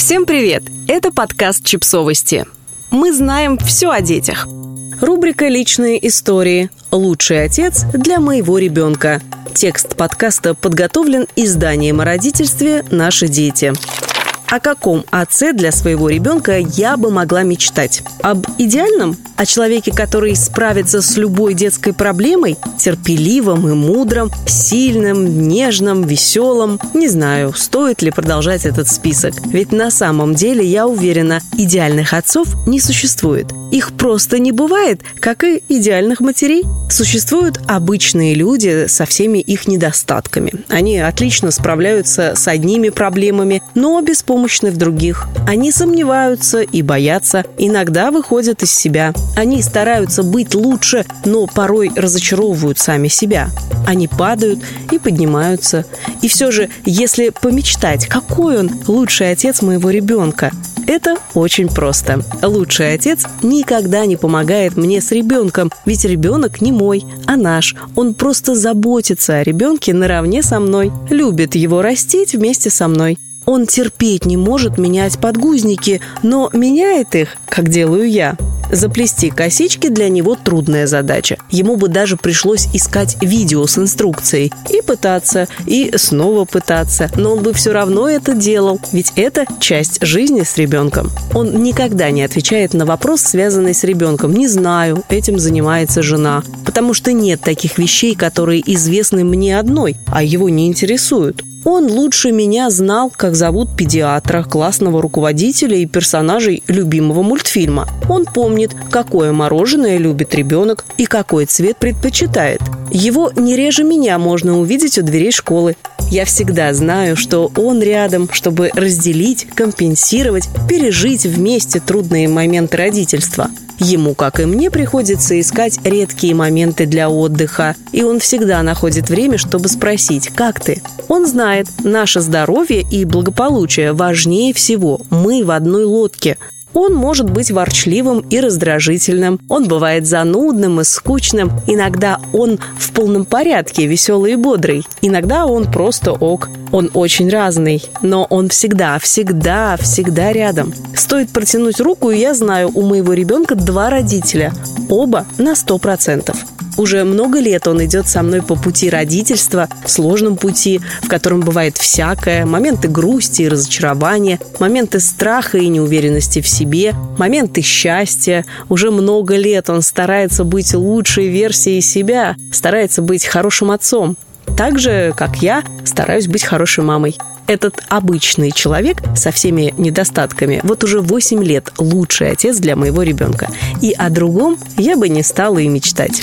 Всем привет! Это подкаст «Чипсовости». Мы знаем все о детях. Рубрика «Личные истории. Лучший отец для моего ребенка». Текст подкаста подготовлен изданием о родительстве «Наши дети». О каком отце для своего ребенка я бы могла мечтать? Об идеальном? О человеке, который справится с любой детской проблемой? Терпеливым и мудрым, сильным, нежным, веселым? Не знаю, стоит ли продолжать этот список. Ведь на самом деле, я уверена, идеальных отцов не существует. Их просто не бывает, как и идеальных матерей. Существуют обычные люди со всеми их недостатками. Они отлично справляются с одними проблемами, но беспомощны в других. Они сомневаются и боятся, иногда выходят из себя. Они стараются быть лучше, но порой разочаровывают сами себя. Они падают и поднимаются. И все же, если помечтать, какой он лучший отец моего ребенка, это очень просто. Лучший отец никогда не помогает мне с ребенком, ведь ребенок не мой, а наш. Он просто заботится о ребенке наравне со мной, любит его растить вместе со мной. Он терпеть не может менять подгузники, но меняет их, как делаю я. Заплести косички для него трудная задача. Ему бы даже пришлось искать видео с инструкцией. И пытаться, и снова пытаться. Но он бы все равно это делал, ведь это часть жизни с ребенком. Он никогда не отвечает на вопрос, связанный с ребенком. «Не знаю, этим занимается жена». Потому что нет таких вещей, которые известны мне одной, а его не интересуют. Он лучше меня знал, как зовут педиатра, классного руководителя и персонажей любимого мультфильма. Он помнит, какое мороженое любит ребенок и какой цвет предпочитает. Его не реже меня можно увидеть у дверей школы. Я всегда знаю, что он рядом, чтобы разделить, компенсировать, пережить вместе трудные моменты родительства. Ему, как и мне, приходится искать редкие моменты для отдыха, и он всегда находит время, чтобы спросить «Как ты?». Он знает, наше здоровье и благополучие важнее всего. Мы в одной лодке – он может быть ворчливым и раздражительным. Он бывает занудным и скучным. Иногда он в полном порядке, веселый и бодрый. Иногда он просто ок. Он очень разный, но он всегда, всегда, всегда рядом. Стоит протянуть руку, и я знаю, у моего ребенка два родителя. Оба на сто процентов. Уже много лет он идет со мной по пути родительства, сложном пути, в котором бывает всякое, моменты грусти и разочарования, моменты страха и неуверенности в себе, моменты счастья. Уже много лет он старается быть лучшей версией себя, старается быть хорошим отцом. Так же, как я, стараюсь быть хорошей мамой. Этот обычный человек со всеми недостатками вот уже 8 лет лучший отец для моего ребенка. И о другом я бы не стала и мечтать.